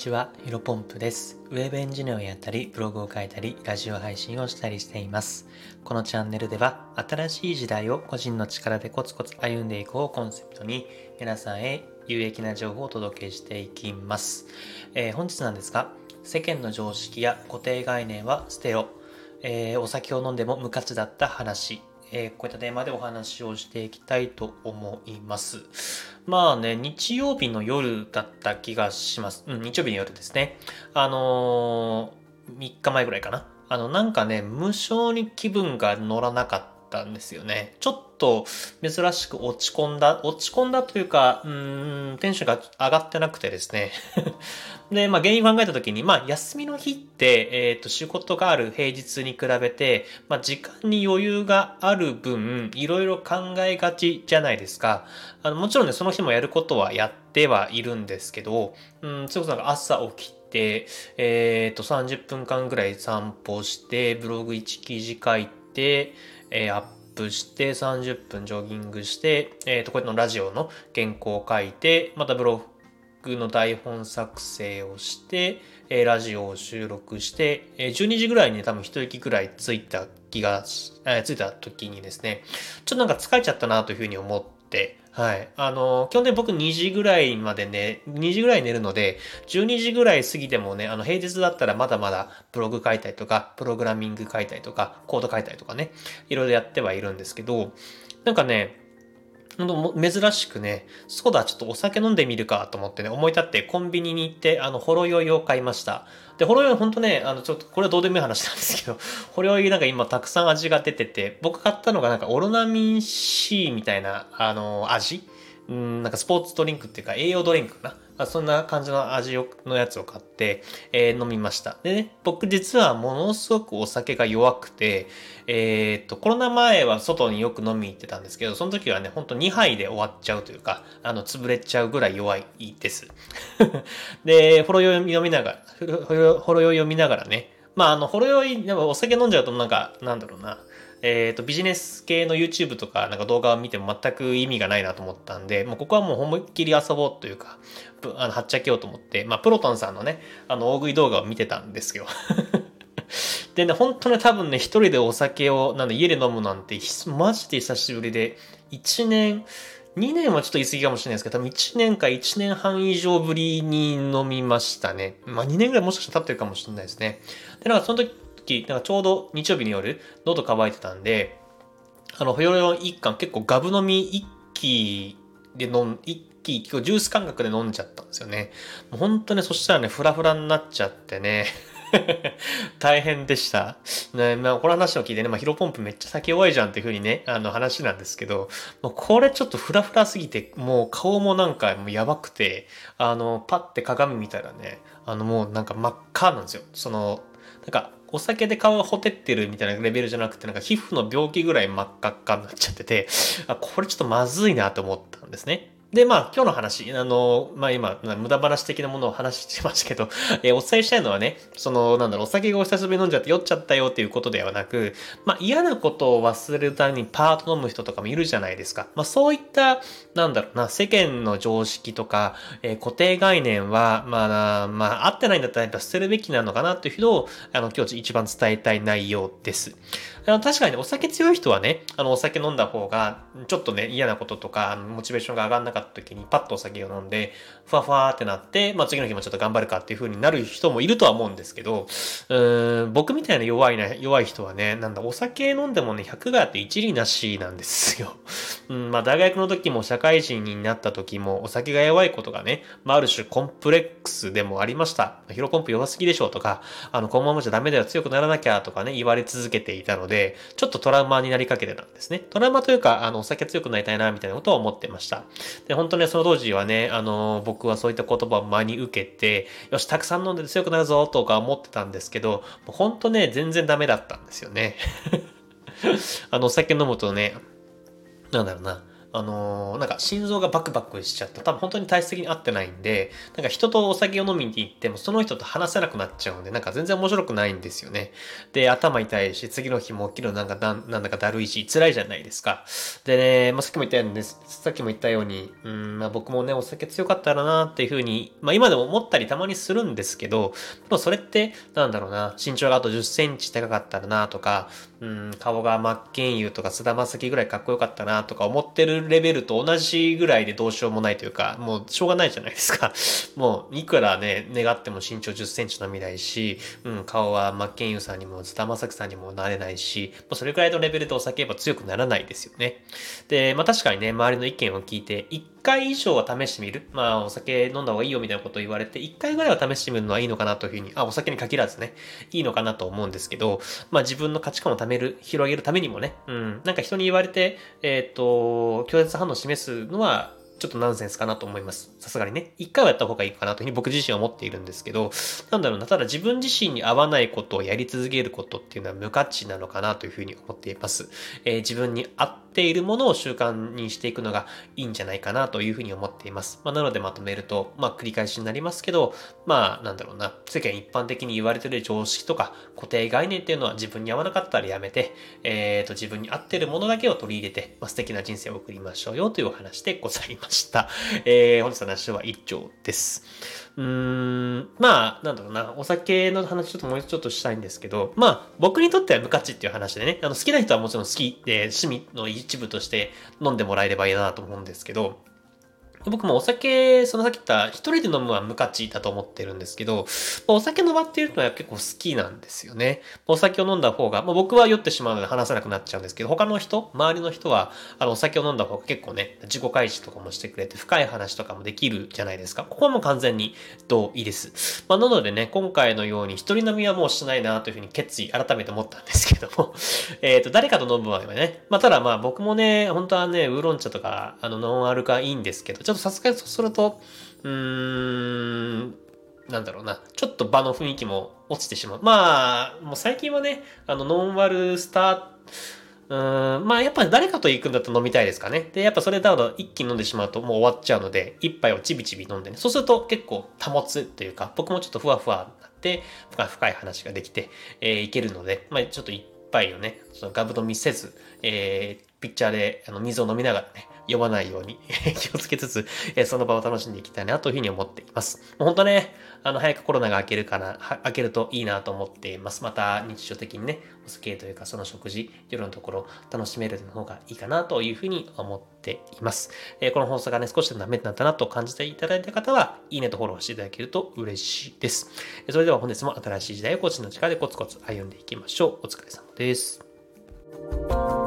ちは、ヒロポンプです。ウェブエンジニアをやったり、ブログを書いたり、ラジオ配信をしたりしています。このチャンネルでは、新しい時代を個人の力でコツコツ歩んでいこうをコンセプトに、皆さんへ有益な情報をお届けしていきます。えー、本日なんですが、世間の常識や固定概念は捨てろ。えー、お酒を飲んでも無価値だった話。えー、こういったテーマでお話をしていきたいと思います。まあね、日曜日の夜だった気がします。うん、日曜日の夜ですね。あのー、3日前ぐらいかな。あの、なんかね、無性に気分が乗らなかったんですよね。ちょっと珍しく落ち込んだ、落ち込んだというか、うん、テンションが上がってなくてですね。で、まあ原因考えた時に、まあ休みの日って、えっ、ー、と仕事がある平日に比べて、まあ時間に余裕がある分、いろいろ考えがちじゃないですか。あの、もちろんね、その日もやることはやってはいるんですけど、うん、それこそなんか朝起きて、えっ、ー、と30分間ぐらい散歩して、ブログ1記事書いて、えー、アップして30分ジョギングして、え、ー、と、こうやってのラジオの原稿を書いて、またブログの台本作成をして、えー、ラジオを収録して、えー、12時ぐらいに多分一息ぐらいついた気が、えー、ついた時にですね、ちょっとなんか疲れちゃったなというふうに思って、はい。あの、基本的に僕2時ぐらいまでね、2時ぐらい寝るので、12時ぐらい過ぎてもね、あの、平日だったらまだまだブログ書いたりとか、プログラミング書いたりとか、コード書いたりとかね、いろいろやってはいるんですけど、なんかね、珍しくね、そうだ、ちょっとお酒飲んでみるかと思ってね、思い立ってコンビニに行って、あの、ほろ酔いを買いました。で、ほろ酔いほんとね、あの、ちょっと、これはどうでもいい話なんですけど、ほろ酔いなんか今たくさん味が出てて、僕買ったのがなんかオロナミン C みたいな、あの、味？うん、なんかスポーツドリンクっていうか栄養ドリンクかな？まそんな感じの味のやつを買って、えー、飲みました。でね、僕実はものすごくお酒が弱くて、えー、っと、コロナ前は外によく飲み行ってたんですけど、その時はね、ほんと2杯で終わっちゃうというか、あの、潰れちゃうぐらい弱いです。で、ほろ酔い読みながら、ほろ酔い読みながらね、まあ、あの、ほろ酔い、お酒飲んじゃうとなんか、なんだろうな、えっ、ー、と、ビジネス系の YouTube とかなんか動画を見ても全く意味がないなと思ったんで、もうここはもう思いっきり遊ぼうというか、あの、はっちゃけようと思って、まあ、プロトンさんのね、あの、大食い動画を見てたんですよ。でね、本当ね、多分ね、一人でお酒を、なんで家で飲むなんて、マジで久しぶりで、1年、2年はちょっと言い過ぎかもしれないですけど、多分1年か1年半以上ぶりに飲みましたね。まあ2年ぐらいもしかしたら経ってるかもしれないですね。で、なんかその時時、なんかちょうど日曜日の夜、喉乾いてたんで、あの、ほよよ一貫結構ガブ飲み一気で飲ん、一気、結構ジュース感覚で飲んじゃったんですよね。もう本当ね、そしたらね、フラフラになっちゃってね。大変でした。ね、まあ、この話を聞いてね、まあ、ヒロポンプめっちゃ酒弱いじゃんっていう風にね、あの話なんですけど、もうこれちょっとフラフラすぎて、もう顔もなんかもうやばくて、あの、パッて鏡見たらね、あのもうなんか真っ赤なんですよ。その、なんかお酒で顔がほてってるみたいなレベルじゃなくて、なんか皮膚の病気ぐらい真っ赤っかになっちゃってて、あ、これちょっとまずいなと思ったんですね。で、まあ、今日の話、あの、まあ今、無駄話的なものを話してましたけど、えー、お伝えしたいのはね、その、なんだろう、お酒がお久しぶりに飲んじゃって酔っちゃったよっていうことではなく、まあ嫌なことを忘れるためにパート飲む人とかもいるじゃないですか。まあそういった、なんだろうな、世間の常識とか、えー、固定概念は、まあ、まあ、合ってないんだったらやっぱ捨てるべきなのかなっていう人を、あの、今日一番伝えたい内容です。あの確かにお酒強い人はね、あの、お酒飲んだ方が、ちょっとね、嫌なこととか、モチベーションが上がんなかった時に、パッとお酒を飲んで、ふわふわってなって、まあ、次の日もちょっと頑張るかっていう風になる人もいるとは思うんですけど、うーん、僕みたいな弱いな、弱い人はね、なんだ、お酒飲んでもね、100があって一理なしなんですよ。うん、まあ、大学の時も社会人になった時も、お酒が弱いことがね、まあ、ある種コンプレックスでもありました。ヒロコンプ弱すぎでしょうとか、あの、このままじゃダメだよ、強くならなきゃとかね、言われ続けていたので、でちょっとトラウマになりかけてたんですね。トラウマというか、あの、お酒強くなりたいな、みたいなことを思ってました。で、本当ね、その当時はね、あの、僕はそういった言葉を真に受けて、よし、たくさん飲んで強くなるぞ、とか思ってたんですけど、もう本当ね、全然ダメだったんですよね。あの、お酒飲むとね、なんだろうな、あのー、なんか心臓がバクバクしちゃって、多分本当に体質的に合ってないんで、なんか人とお酒を飲みに行っても、その人と話せなくなっちゃうんで、なんか全然面白くないんですよね。で、頭痛いし、次の日も起きるのなんかなんだかだるいし、辛いじゃないですか。でね、まあ、さっきも言ったように、さっきも言ったように、うん、まあ、僕もね、お酒強かったらなっていうふうに、まあ今でも思ったりたまにするんですけど、でもそれって、なんだろうな、身長があと10センチ高かったらなとか、うん、顔が真剣佑とか菅田将暉ぐらいかっこよかったなとか思ってるレベルと同じぐらいでどうしようもないというか、もうしょうがないじゃないですか。もう、いくらね、願っても身長10センチのみないし、うん、顔は真剣佑さんにも津田正樹さんにもなれないし、もうそれくらいのレベルでお酒言えば強くならないですよね。で、まあ確かにね、周りの意見を聞いて、回以上は試してみる？まあ、お酒飲んだ方がいいよみたいなことを言われて、一回ぐらいは試してみるのはいいのかなというふうに、あ、お酒に限らずね、いいのかなと思うんですけど、まあ自分の価値観を貯める、広げるためにもね、うん、なんか人に言われて、えっ、ー、と、拒絶反応を示すのは、ちょっとナンセンスかなと思います。さすがにね。一回はやった方がいいかなというふうに僕自身は思っているんですけど、なんだろうな、ただ自分自身に合わないことをやり続けることっていうのは無価値なのかなというふうに思っています。えー、自分に合っているものを習慣にしていくのがいいんじゃないかなというふうに思っています。まあ、なのでまとめると、まあ、繰り返しになりますけど、まあ、なんだろうな、世間一般的に言われている常識とか固定概念っていうのは自分に合わなかったらやめて、えっ、ー、と、自分に合ってるものだけを取り入れて、まあ、素敵な人生を送りましょうよというお話でございました。えー、本日の話は以上です。うーん、まあ、なんだろうな、お酒の話ちょっともうちょっとしたいんですけど、まあ、僕にとっては無価値っていう話でね、あの好きな人はもちろん好きで、趣味の一部として飲んでもらえればいいなと思うんですけど、僕もお酒、そのさっき言った一人で飲むは無価値だと思ってるんですけど、お酒の場っていうのは結構好きなんですよね。お酒を飲んだ方が、まあ、僕は酔ってしまうので話さなくなっちゃうんですけど、他の人、周りの人は、あの、お酒を飲んだ方が結構ね、自己開示とかもしてくれて、深い話とかもできるじゃないですか。ここはもう完全に同意です。まあ、なのでね、今回のように一人飲みはもうしないなというふうに決意、改めて思ったんですけども、えっと、誰かと飲む場合はね、まあ、ただまあ僕もね、本当はね、ウーロン茶とか、あの、ノンアルがいいんですけど、ちょっとさすがにそうすると、うーん、なんだろうな、ちょっと場の雰囲気も落ちてしまう。まあ、もう最近はね、あの、ノンワルスター、うん、まあやっぱり誰かと行くんだと飲みたいですかね。で、やっぱそれだと一気に飲んでしまうともう終わっちゃうので、一杯をちびちび飲んでね。そうすると結構保つというか、僕もちょっとふわふわになって、深い話ができて、えー、いけるので、まあちょっと一杯をね、そのガブ飲みせず、えー、ピッチャーであの水を飲みながらね、酔わないように 気をつけつつ、えその場を楽しんでいきたいなというふうに思っています。もう本当ね、あの、早くコロナが明けるかな、明けるといいなと思っています。また日常的にね、お酒というかその食事、夜のところ楽しめるの方がいいかなというふうに思っています。えこの放送がね、少しでもダメになったなと感じていただいた方は、いいねとフォローしていただけると嬉しいです。それでは本日も新しい時代を個人の力でコツコツ歩んでいきましょう。お疲れ様です。